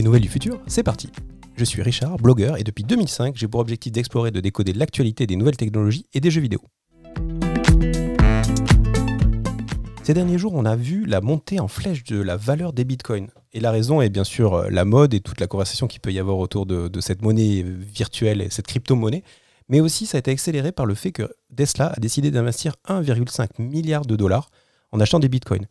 Les nouvelles du futur, c'est parti Je suis Richard, blogueur, et depuis 2005, j'ai pour objectif d'explorer et de décoder l'actualité des nouvelles technologies et des jeux vidéo. Ces derniers jours, on a vu la montée en flèche de la valeur des bitcoins. Et la raison est bien sûr euh, la mode et toute la conversation qu'il peut y avoir autour de, cette monnaie virtuelle et cette crypto-monnaie. Mais aussi, ça a été accéléré par le fait que Tesla a décidé d'investir 1,5 milliard de dollars en achetant des bitcoins.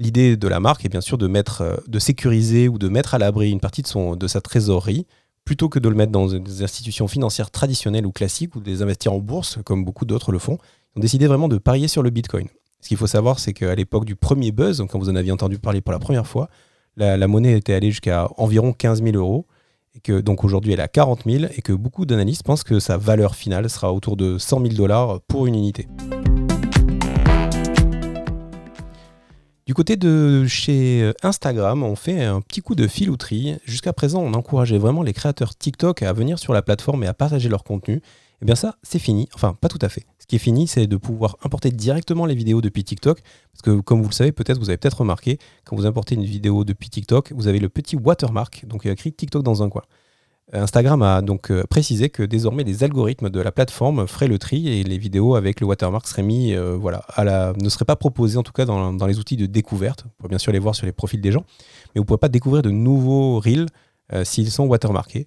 L'idée de la marque est bien sûr euh, de sécuriser ou de mettre à l'abri une partie de sa trésorerie plutôt que de le mettre dans des institutions financières traditionnelles ou classiques ou de les investir en bourse, comme beaucoup d'autres le font. Ils ont décidé vraiment de parier sur le Bitcoin. Ce qu'il faut savoir, c'est qu'à l'époque du premier buzz, quand vous en aviez entendu parler pour la première fois, la, monnaie était allée jusqu'à environ 15 000 euros, et que donc aujourd'hui elle est à 40 000, et que beaucoup d'analystes pensent que sa valeur finale sera autour de 100 000 dollars pour une unité. Du côté de chez Instagram, on fait un petit coup de filouterie. Jusqu'à présent, on encourageait vraiment les créateurs TikTok à venir sur la plateforme et à partager leur contenu. Eh bien ça, c'est fini. Enfin, pas tout à fait. Ce qui est fini, c'est de pouvoir importer directement les vidéos depuis TikTok. Parce que comme vous le savez, peut-être vous avez peut-être remarqué, quand vous importez une vidéo depuis TikTok, vous avez le petit watermark, donc il y a écrit TikTok dans un coin. Instagram a donc euh, précisé que désormais les algorithmes de la plateforme feraient le tri et les vidéos avec le watermark seraient mis, euh, voilà, ne seraient pas proposées en tout cas dans, les outils de découverte. Vous pouvez bien sûr les voir sur les profils des gens, mais vous ne pouvez pas découvrir de nouveaux reels euh, s'ils sont watermarkés.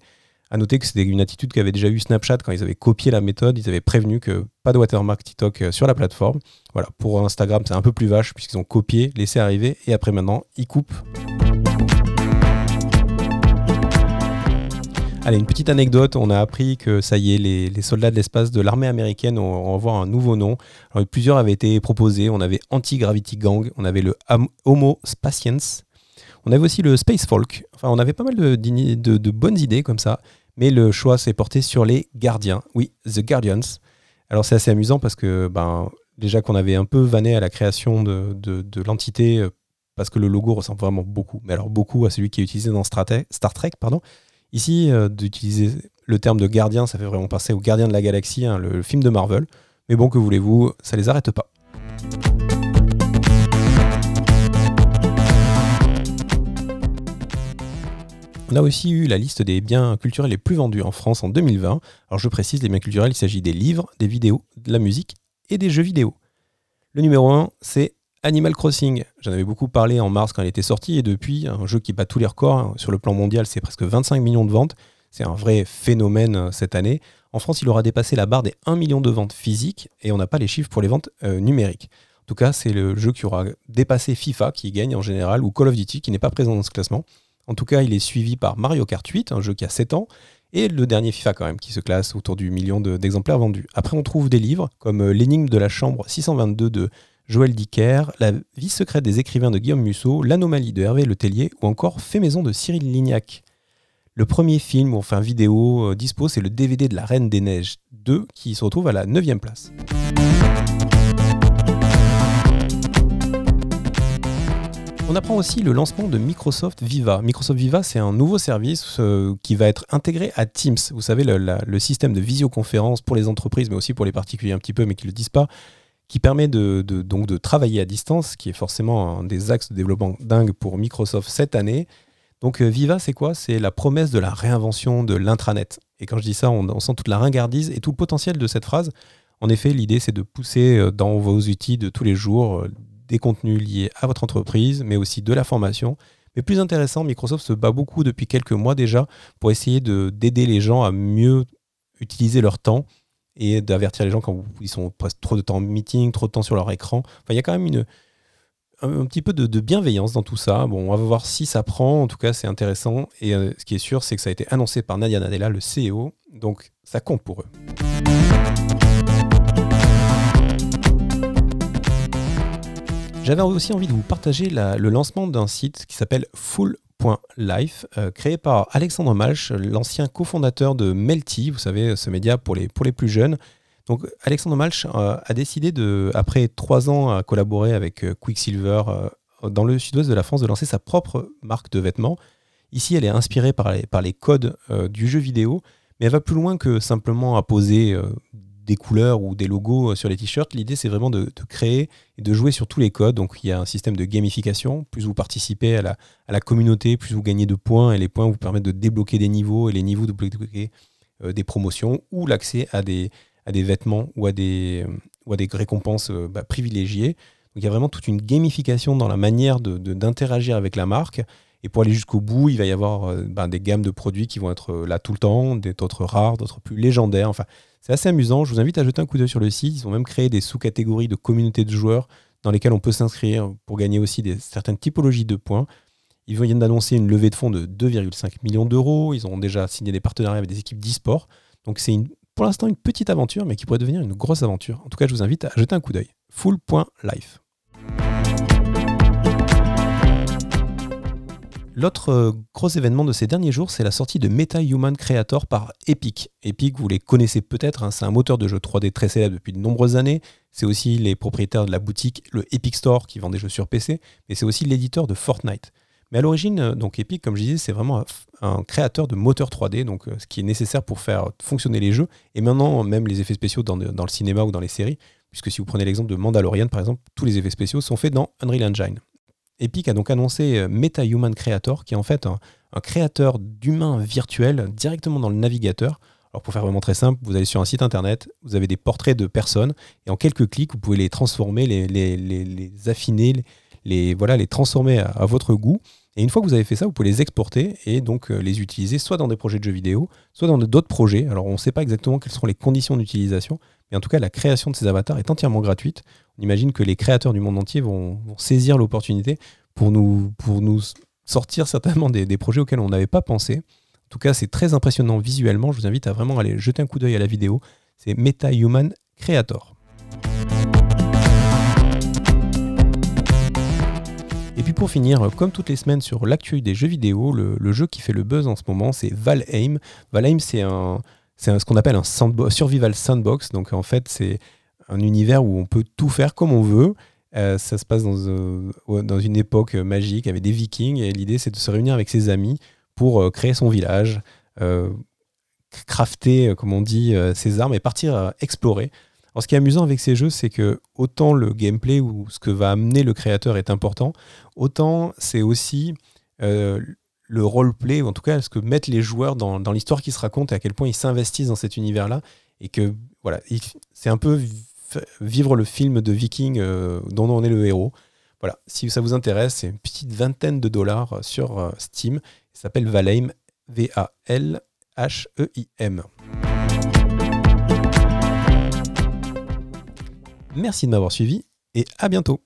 À noter que c'était une attitude qu'avait déjà eu Snapchat quand ils avaient copié la méthode. Ils avaient prévenu que pas de watermark TikTok sur la plateforme. Voilà, pour Instagram, c'est un peu plus vache puisqu'ils ont copié, laissé arriver et après maintenant, ils coupent. Allez, une petite anecdote, on a appris que ça y est, les, soldats de l'espace de l'armée américaine ont, avoir un nouveau nom. Alors, plusieurs avaient été proposés, on avait Anti-Gravity Gang, on avait le Homo Spaciens, on avait aussi le Space Folk. Enfin, on avait pas mal de, bonnes idées comme ça, mais le choix s'est porté sur les gardiens. Oui, The Guardians. Alors c'est assez amusant parce que ben, déjà qu'on avait un peu vanné à la création de, l'entité euh, parce que le logo ressemble vraiment beaucoup, mais alors beaucoup à celui qui est utilisé dans Star Trek. Pardon. Ici, euh, d'utiliser le terme de gardien, ça fait vraiment passer au gardien de la galaxie, hein, le film de Marvel. Mais bon, que voulez-vous, ça les arrête pas. On a aussi eu la liste des biens culturels les plus vendus en France en 2020. Alors je précise, les biens culturels, il s'agit des livres, des vidéos, de la musique et des jeux vidéo. Le numéro 1, c'est Animal Crossing. J'en avais beaucoup parlé en mars quand il était sorti et depuis, un jeu qui bat tous les records. Hein, sur le plan mondial, c'est presque 25 millions de ventes. C'est un vrai phénomène euh, cette année. En France, il aura dépassé la barre des 1 million de ventes physiques et on n'a pas les chiffres pour les ventes euh, numériques. En tout cas, c'est le jeu qui aura dépassé FIFA qui gagne en général ou Call of Duty qui n'est pas présent dans ce classement. En tout cas, il est suivi par Mario Kart 8, un jeu qui a 7 ans, et le dernier FIFA quand même, qui se classe autour du million d'exemplaires vendus. Après, on trouve des livres comme euh, L'énigme de la chambre 622 de Joël Dicker, La vie secrète des écrivains de Guillaume Musso, L'anomalie de Hervé Le Tellier ou encore Fait maison de Cyril Lignac. Le premier film, enfin vidéo, euh, dispo, c'est le DVD de La Reine des Neiges 2 qui se retrouve à la 9 place. On apprend aussi le lancement de Microsoft Viva. Microsoft Viva, c'est un nouveau service euh, qui va être intégré à Teams. Vous savez, le, système de visioconférence pour les entreprises, mais aussi pour les particuliers un petit peu, mais qui ne le disent pas, qui permet de, donc de travailler à distance, qui est forcément un des axes de développement dingue pour Microsoft cette année. Donc euh, Viva, c'est quoi? C'est la promesse de la réinvention de l'intranet. Et quand je dis ça, on, on, sent toute la ringardise et tout le potentiel de cette phrase. En effet, l'idée, c'est de pousser euh, dans vos outils de tous les jours des contenus liés à votre entreprise, mais aussi de la formation. Mais plus intéressant, Microsoft se bat beaucoup depuis quelques mois déjà pour essayer d'aider les gens à mieux utiliser leur temps et d'avertir les gens quand ils sont presque trop de temps en meeting, trop de temps sur leur écran. Enfin, il y a quand même un, petit peu de, bienveillance dans tout ça. Bon, on va voir si ça prend. En tout cas, c'est intéressant. Et euh, ce qui est sûr, c'est que ça a été annoncé par Nadia Nadella, le CEO. Donc, ça compte pour eux. J'avais aussi envie de vous partager le lancement d'un site qui s'appelle Full.life, euh, créé par Alexandre Malch, l'ancien cofondateur de Melty, vous savez, ce média pour les, pour les plus jeunes. Donc Alexandre Malch euh, a décidé, de, après trois ans à collaborer avec euh, Quicksilver dans le sud-ouest de la France, de lancer sa propre marque de vêtements. Ici, elle est inspirée par les, par les codes du jeu vidéo, mais elle va plus loin que simplement apposer des couleurs ou des logos euh, sur les t-shirts. L'idée, c'est vraiment de, créer et de jouer sur tous les codes. Donc, il y a un système de gamification. Plus vous participez à la, communauté, plus vous gagnez de points. Et les points vous permettent de débloquer des niveaux et les niveaux de débloquer euh, des promotions ou l'accès à des, vêtements ou à des, des récompenses bah, privilégiées. Donc, il y a vraiment toute une gamification dans la manière d'interagir avec la marque. Et pour aller jusqu'au bout, il va y avoir bah, des gammes de produits qui vont être là tout le temps, d'autres rares, d'autres plus légendaires. Enfin, c'est assez amusant. Je vous invite à jeter un coup d'œil sur le site. Ils ont même créé des sous-catégories de communautés de joueurs dans lesquelles on peut s'inscrire pour gagner aussi certaines typologies de points. Ils viennent d'annoncer une levée de fonds de 2,5 millions d'euros. Ils ont déjà signé des partenariats avec des équipes d'e-sport. Donc c'est pour l'instant une petite aventure, mais qui pourrait devenir une grosse aventure. En tout cas, je vous invite à jeter un coup d'œil. Full.life. L'autre euh, gros événement de ces derniers jours, c'est la sortie de Meta Human Creator par Epic. Epic, vous les connaissez peut-être, hein, c'est un moteur de jeu 3D très célèbre depuis de nombreuses années. C'est aussi les propriétaires de la boutique, le Epic Store, qui vend des jeux sur PC, mais c'est aussi l'éditeur de Fortnite. Mais à l'origine, euh, donc Epic, comme je disais, c'est vraiment un créateur de moteur 3D, donc euh, ce qui est nécessaire pour faire fonctionner les jeux, et maintenant même les effets spéciaux dans le cinéma ou dans les séries, puisque si vous prenez l'exemple de Mandalorian par exemple, tous les effets spéciaux sont faits dans Unreal Engine. Epic a donc annoncé euh, Meta Human Creator, qui est en fait un, créateur d'humains virtuels directement dans le navigateur. Alors pour faire vraiment très simple, vous allez sur un site internet, vous avez des portraits de personnes, et en quelques clics, vous pouvez les transformer, les, affiner, les, voilà, les transformer à, votre goût. Et une fois que vous avez fait ça, vous pouvez les exporter et donc euh, les utiliser soit dans des projets de jeux vidéo, soit dans d'autres projets. Alors on ne sait pas exactement quelles seront les conditions d'utilisation, mais en tout cas la création de ces avatars est entièrement gratuite. On imagine que les créateurs du monde entier vont, saisir l'opportunité pour nous, pour nous sortir certainement des, projets auxquels on n'avait pas pensé. En tout cas, c'est très impressionnant visuellement. Je vous invite à vraiment aller jeter un coup d'œil à la vidéo. C'est Meta Human Creator. Et puis pour finir, comme toutes les semaines sur l'actuel des jeux vidéo, le, jeu qui fait le buzz en ce moment, c'est Valheim. Valheim, c'est un, c'est ce qu'on appelle un survival sandbox. Donc en fait, c'est un univers où on peut tout faire comme on veut. Euh, ça se passe dans, euh, une époque magique avec des vikings et l'idée c'est de se réunir avec ses amis pour euh, créer son village, crafter, comme on dit, ses armes et partir explorer. Alors ce qui est amusant avec ces jeux, c'est que autant le gameplay ou ce que va amener le créateur est important, autant c'est aussi le roleplay, ou en tout cas ce que mettent les joueurs dans, dans l'histoire qui se raconte et à quel point ils s'investissent dans cet univers-là. Et que voilà, c'est un peu vivre le film de Viking euh, dont on est le héros. Voilà, si ça vous intéresse, c'est une petite vingtaine de dollars sur euh, Steam. Ça s'appelle Valheim, V-A-L-H-E-I-M. Merci de m'avoir suivi et à bientôt.